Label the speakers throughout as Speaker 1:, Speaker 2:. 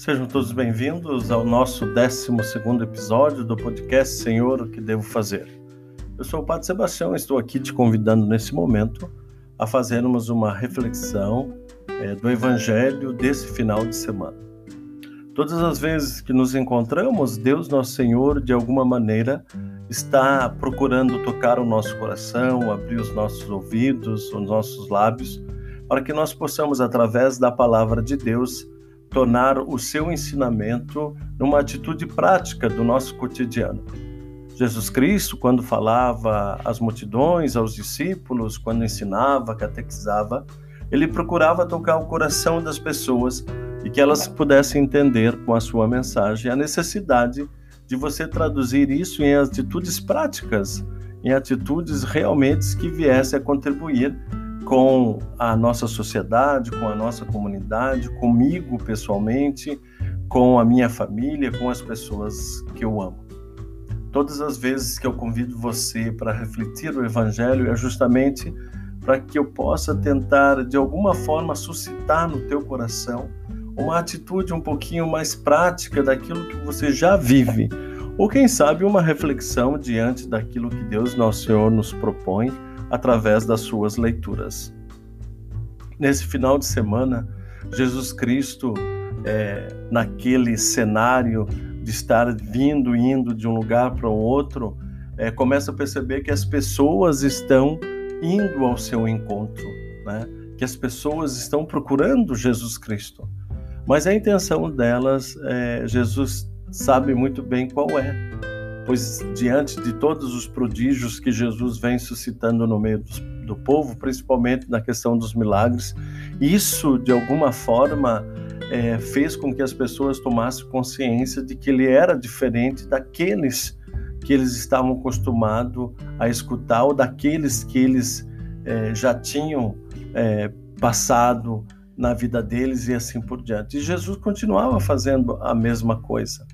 Speaker 1: Sejam todos bem-vindos ao nosso 12 episódio do podcast Senhor, o que devo fazer? Eu sou o Padre Sebastião e estou aqui te convidando nesse momento a fazermos uma reflexão é, do Evangelho desse final de semana. Todas as vezes que nos encontramos, Deus, nosso Senhor, de alguma maneira está procurando tocar o nosso coração, abrir os nossos ouvidos, os nossos lábios, para que nós possamos, através da palavra de Deus, tornar o seu ensinamento numa atitude prática do nosso cotidiano. Jesus Cristo, quando falava às multidões, aos discípulos, quando ensinava, catequizava, ele procurava tocar o coração das pessoas e que elas pudessem entender com a sua mensagem a necessidade de você traduzir isso em atitudes práticas, em atitudes realmente que viessem a contribuir com a nossa sociedade, com a nossa comunidade, comigo pessoalmente, com a minha família, com as pessoas que eu amo. Todas as vezes que eu convido você para refletir o Evangelho é justamente para que eu possa tentar, de alguma forma, suscitar no teu coração uma atitude um pouquinho mais prática daquilo que você já vive, ou quem sabe uma reflexão diante daquilo que Deus, nosso Senhor, nos propõe através das suas leituras. Nesse final de semana, Jesus Cristo, é, naquele cenário de estar vindo, indo de um lugar para o outro, é, começa a perceber que as pessoas estão indo ao seu encontro, né? que as pessoas estão procurando Jesus Cristo. Mas a intenção delas, é, Jesus sabe muito bem qual é pois diante de todos os prodígios que Jesus vem suscitando no meio do, povo, principalmente na questão dos milagres, isso de alguma forma é, fez com que as pessoas tomassem consciência de que ele era diferente daqueles que eles estavam acostumados a escutar ou daqueles que eles é, já tinham é, passado na vida deles e assim por diante. E Jesus continuava fazendo a mesma coisa.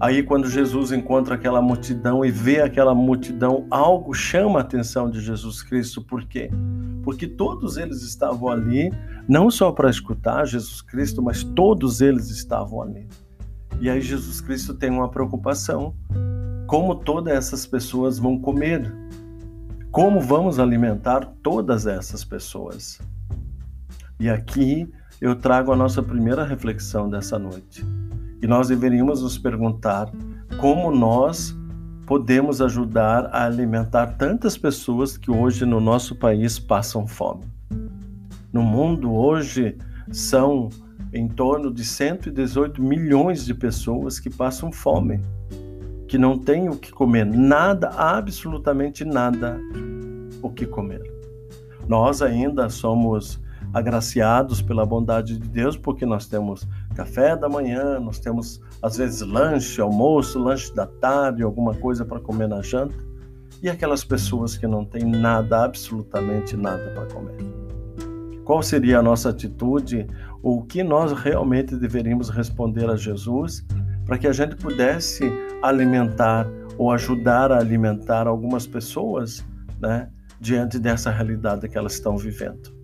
Speaker 1: Aí, quando Jesus encontra aquela multidão e vê aquela multidão, algo chama a atenção de Jesus Cristo. Por quê? Porque todos eles estavam ali, não só para escutar Jesus Cristo, mas todos eles estavam ali. E aí, Jesus Cristo tem uma preocupação: como todas essas pessoas vão comer? Como vamos alimentar todas essas pessoas? E aqui eu trago a nossa primeira reflexão dessa noite. E nós deveríamos nos perguntar como nós podemos ajudar a alimentar tantas pessoas que hoje no nosso país passam fome. No mundo hoje são em torno de 118 milhões de pessoas que passam fome, que não têm o que comer, nada, absolutamente nada o que comer. Nós ainda somos agraciados pela bondade de Deus, porque nós temos café da manhã, nós temos às vezes lanche, almoço, lanche da tarde, alguma coisa para comer na janta, e aquelas pessoas que não têm nada, absolutamente nada para comer. Qual seria a nossa atitude, ou o que nós realmente deveríamos responder a Jesus para que a gente pudesse alimentar ou ajudar a alimentar algumas pessoas, né, diante dessa realidade que elas estão vivendo?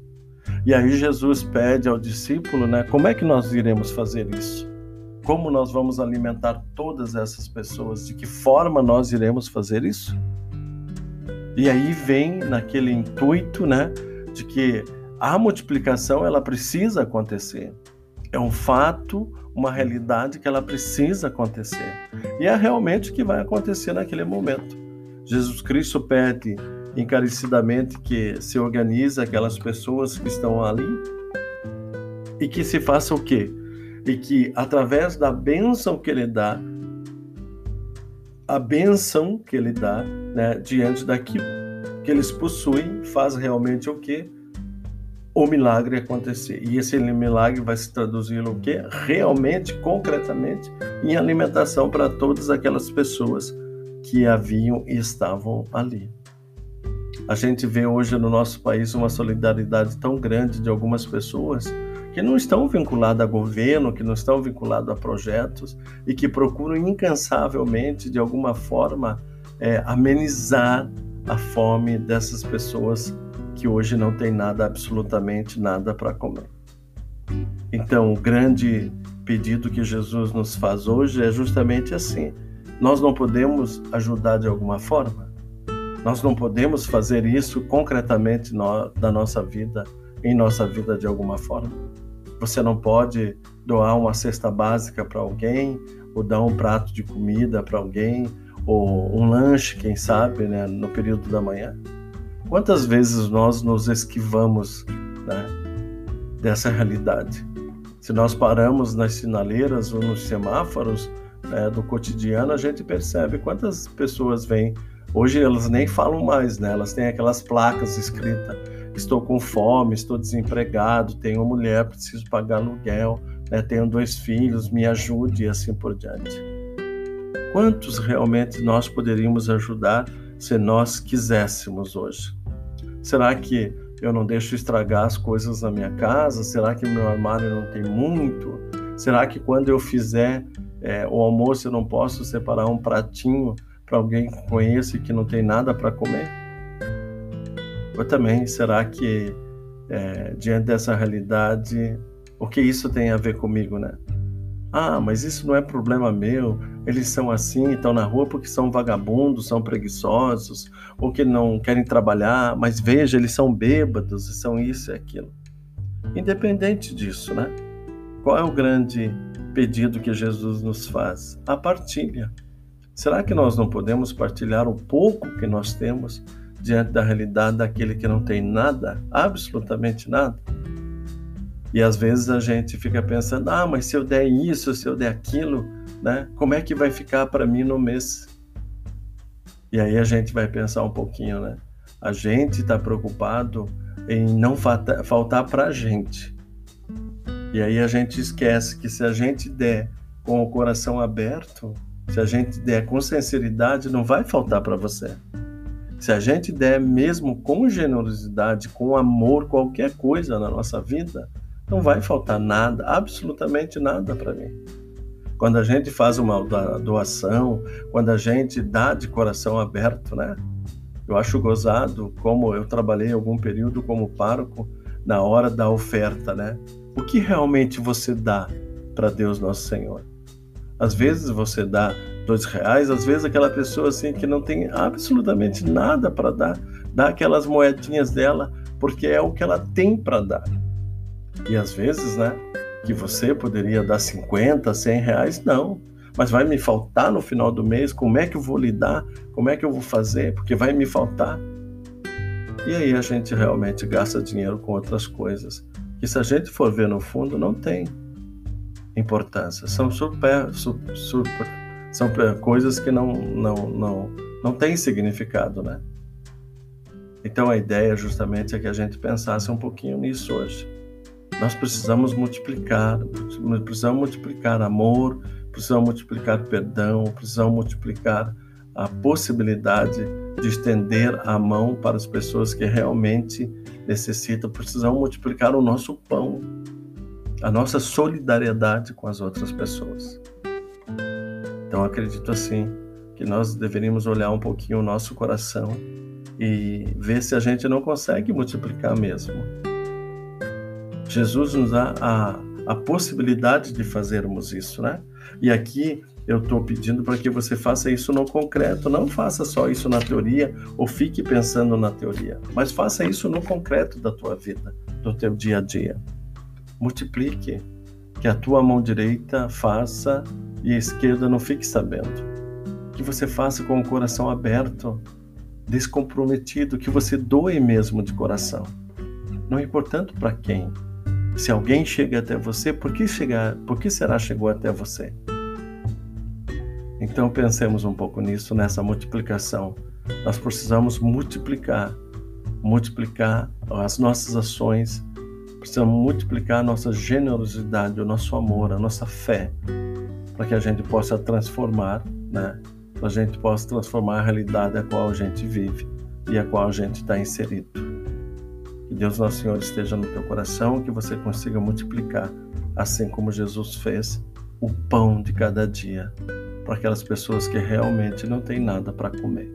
Speaker 1: E aí Jesus pede ao discípulo, né, como é que nós iremos fazer isso? Como nós vamos alimentar todas essas pessoas? De que forma nós iremos fazer isso? E aí vem naquele intuito, né, de que a multiplicação ela precisa acontecer. É um fato, uma realidade que ela precisa acontecer. E é realmente o que vai acontecer naquele momento. Jesus Cristo pede encarecidamente que se organize aquelas pessoas que estão ali e que se faça o quê? E que através da bênção que ele dá, a bênção que ele dá né, diante daquilo que eles possuem, faz realmente o quê? O milagre acontecer. E esse milagre vai se traduzir no quê? Realmente, concretamente, em alimentação para todas aquelas pessoas que haviam e estavam ali. A gente vê hoje no nosso país uma solidariedade tão grande de algumas pessoas que não estão vinculadas a governo, que não estão vinculadas a projetos e que procuram incansavelmente, de alguma forma, é, amenizar a fome dessas pessoas que hoje não têm nada, absolutamente nada para comer. Então, o grande pedido que Jesus nos faz hoje é justamente assim. Nós não podemos ajudar de alguma forma? Nós não podemos fazer isso concretamente no, da nossa vida, em nossa vida de alguma forma? Você não pode doar uma cesta básica para alguém, ou dar um prato de comida para alguém, ou um lanche, quem sabe, né, no período da manhã. Quantas vezes nós nos esquivamos né, dessa realidade? Se nós paramos nas sinaleiras ou nos semáforos né, do cotidiano, a gente percebe quantas pessoas vêm. Hoje elas nem falam mais, né? Elas têm aquelas placas escritas: estou com fome, estou desempregado, tenho uma mulher, preciso pagar aluguel, né, tenho dois filhos, me ajude e assim por diante. Quantos realmente nós poderíamos ajudar se nós quiséssemos hoje? Será que eu não deixo estragar as coisas na minha casa? Será que meu armário não tem muito? Será que quando eu fizer é, o almoço eu não posso separar um pratinho para alguém que conheça e que não tem nada para comer? Ou também, será que é, diante dessa realidade, o que isso tem a ver comigo, né? Ah, mas isso não é problema meu. Eles são assim, estão na rua porque são vagabundos, são preguiçosos, ou que não querem trabalhar. Mas veja, eles são bêbados, e são isso e aquilo. Independente disso, né? Qual é o grande pedido que Jesus nos faz? A partilha. Será que nós não podemos partilhar o pouco que nós temos diante da realidade daquele que não tem nada, absolutamente nada? E às vezes a gente fica pensando: ah, mas se eu der isso, se eu der aquilo, né? Como é que vai ficar para mim no mês? E aí a gente vai pensar um pouquinho, né? A gente está preocupado em não faltar para a gente. E aí a gente esquece que se a gente der com o coração aberto, se a gente der com sinceridade, não vai faltar para você. Se a gente der mesmo com generosidade, com amor, qualquer coisa na nossa vida, não vai faltar nada, absolutamente nada para mim. Quando a gente faz uma doação, quando a gente dá de coração aberto, né? Eu acho gozado como eu trabalhei algum período como pároco na hora da oferta, né? O que realmente você dá para Deus Nosso Senhor? Às vezes você dá dois reais, às vezes aquela pessoa assim que não tem absolutamente nada para dar, dá aquelas moedinhas dela porque é o que ela tem para dar. E às vezes, né, que você poderia dar 50, 100 reais, não. Mas vai me faltar no final do mês, como é que eu vou lidar? Como é que eu vou fazer? Porque vai me faltar. E aí a gente realmente gasta dinheiro com outras coisas, que se a gente for ver no fundo, não tem importância. São super, super, são coisas que não, não, não, não têm significado, né? Então a ideia justamente é que a gente pensasse um pouquinho nisso hoje. Nós precisamos multiplicar, precisamos multiplicar amor, precisamos multiplicar perdão, precisamos multiplicar a possibilidade de estender a mão para as pessoas que realmente necessitam, precisamos multiplicar o nosso pão, a nossa solidariedade com as outras pessoas. Então acredito assim que nós deveríamos olhar um pouquinho o nosso coração e ver se a gente não consegue multiplicar mesmo Jesus nos dá a, a possibilidade de fazermos isso, né? E aqui eu estou pedindo para que você faça isso no concreto. Não faça só isso na teoria ou fique pensando na teoria, mas faça isso no concreto da tua vida, do teu dia a dia. Multiplique, que a tua mão direita faça e a esquerda não fique sabendo. Que você faça com o coração aberto, descomprometido, que você doe mesmo de coração. Não importando para quem, se alguém chega até você, por que, chegar, por que será chegou até você? Então pensemos um pouco nisso, nessa multiplicação. Nós precisamos multiplicar, multiplicar as nossas ações, precisamos multiplicar a nossa generosidade, o nosso amor, a nossa fé, para que a gente possa transformar, né? Para a gente possa transformar a realidade a qual a gente vive e a qual a gente está inserido. Que Deus Nosso Senhor esteja no teu coração, que você consiga multiplicar, assim como Jesus fez, o pão de cada dia para aquelas pessoas que realmente não têm nada para comer.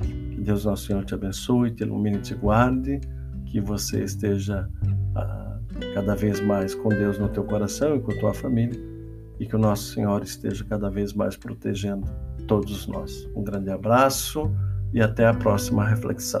Speaker 1: Que Deus Nosso Senhor te abençoe, te ilumine e te guarde, que você esteja ah, cada vez mais com Deus no teu coração e com tua família e que o nosso Senhor esteja cada vez mais protegendo todos nós. Um grande abraço e até a próxima reflexão.